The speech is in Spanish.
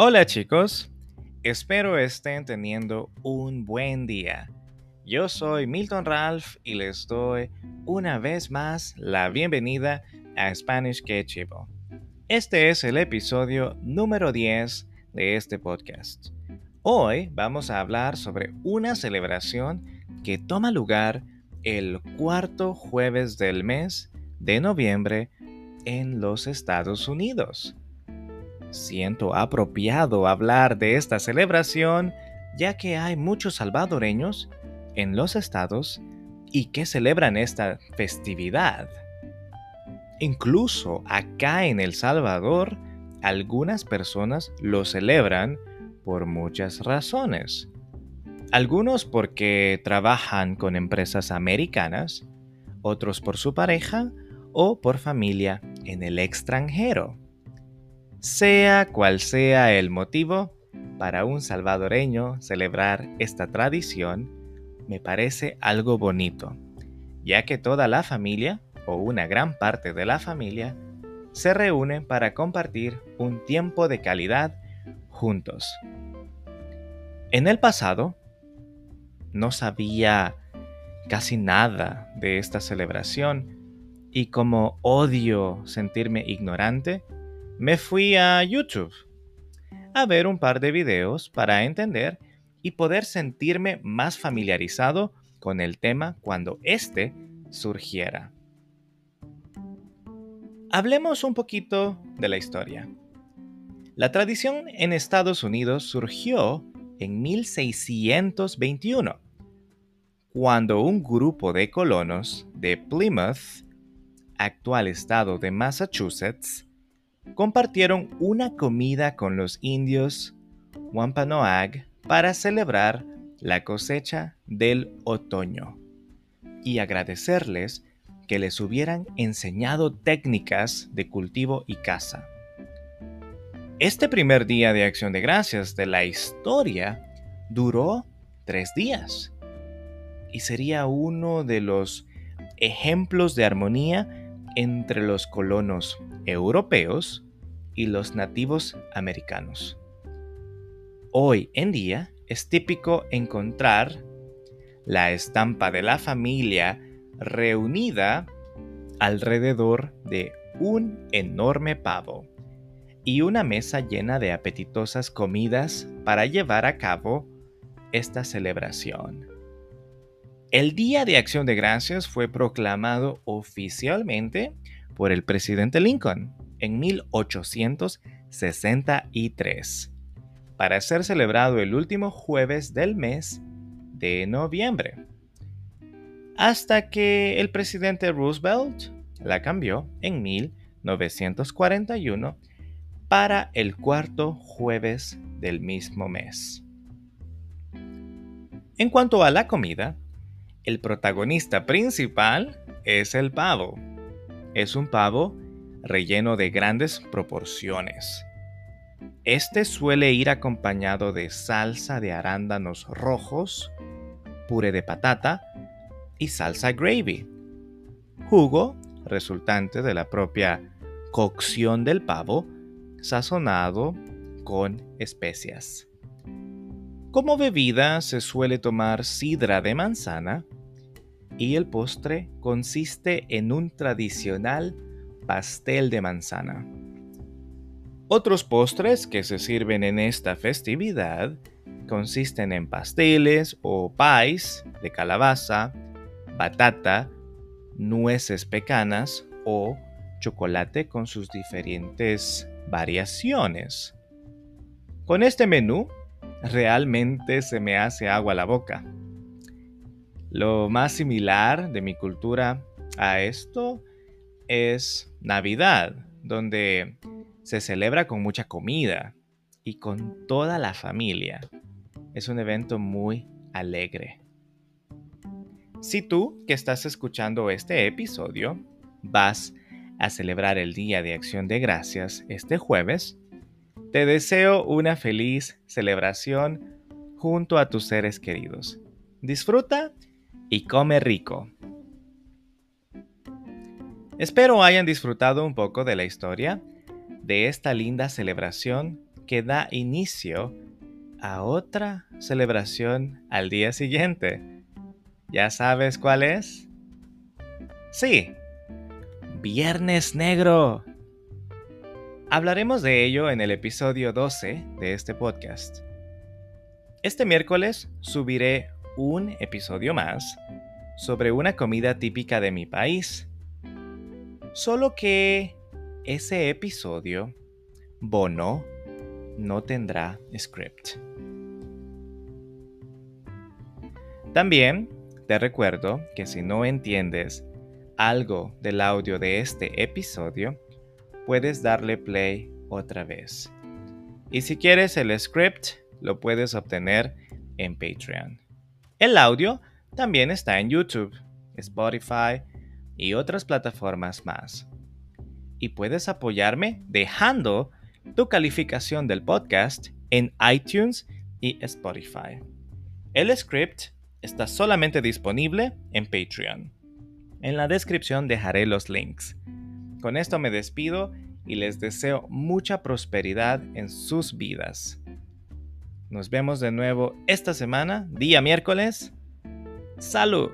Hola chicos, espero estén teniendo un buen día. Yo soy Milton Ralph y les doy una vez más la bienvenida a Spanish Que Chivo. Este es el episodio número 10 de este podcast. Hoy vamos a hablar sobre una celebración que toma lugar el cuarto jueves del mes de noviembre en los Estados Unidos. Siento apropiado hablar de esta celebración ya que hay muchos salvadoreños en los estados y que celebran esta festividad. Incluso acá en El Salvador, algunas personas lo celebran por muchas razones. Algunos porque trabajan con empresas americanas, otros por su pareja o por familia en el extranjero. Sea cual sea el motivo, para un salvadoreño celebrar esta tradición me parece algo bonito, ya que toda la familia, o una gran parte de la familia, se reúne para compartir un tiempo de calidad juntos. En el pasado, no sabía casi nada de esta celebración y como odio sentirme ignorante, me fui a YouTube a ver un par de videos para entender y poder sentirme más familiarizado con el tema cuando éste surgiera. Hablemos un poquito de la historia. La tradición en Estados Unidos surgió en 1621, cuando un grupo de colonos de Plymouth, actual estado de Massachusetts, compartieron una comida con los indios Wampanoag para celebrar la cosecha del otoño y agradecerles que les hubieran enseñado técnicas de cultivo y caza. Este primer día de acción de gracias de la historia duró tres días y sería uno de los ejemplos de armonía entre los colonos europeos y los nativos americanos. Hoy en día es típico encontrar la estampa de la familia reunida alrededor de un enorme pavo y una mesa llena de apetitosas comidas para llevar a cabo esta celebración. El Día de Acción de Gracias fue proclamado oficialmente por el presidente Lincoln en 1863 para ser celebrado el último jueves del mes de noviembre. Hasta que el presidente Roosevelt la cambió en 1941 para el cuarto jueves del mismo mes. En cuanto a la comida, el protagonista principal es el pavo es un pavo relleno de grandes proporciones. Este suele ir acompañado de salsa de arándanos rojos, puré de patata y salsa gravy. Jugo resultante de la propia cocción del pavo, sazonado con especias. Como bebida se suele tomar sidra de manzana, y el postre consiste en un tradicional pastel de manzana. Otros postres que se sirven en esta festividad consisten en pasteles o pies de calabaza, batata, nueces pecanas o chocolate con sus diferentes variaciones. Con este menú realmente se me hace agua la boca. Lo más similar de mi cultura a esto es Navidad, donde se celebra con mucha comida y con toda la familia. Es un evento muy alegre. Si tú que estás escuchando este episodio vas a celebrar el Día de Acción de Gracias este jueves, te deseo una feliz celebración junto a tus seres queridos. Disfruta y come rico. Espero hayan disfrutado un poco de la historia de esta linda celebración que da inicio a otra celebración al día siguiente. ¿Ya sabes cuál es? Sí, Viernes Negro. Hablaremos de ello en el episodio 12 de este podcast. Este miércoles subiré un episodio más sobre una comida típica de mi país. Solo que ese episodio, Bono, no tendrá script. También te recuerdo que si no entiendes algo del audio de este episodio, puedes darle play otra vez. Y si quieres el script, lo puedes obtener en Patreon. El audio también está en YouTube, Spotify y otras plataformas más. Y puedes apoyarme dejando tu calificación del podcast en iTunes y Spotify. El script está solamente disponible en Patreon. En la descripción dejaré los links. Con esto me despido y les deseo mucha prosperidad en sus vidas. Nos vemos de nuevo esta semana, día miércoles. ¡Salud!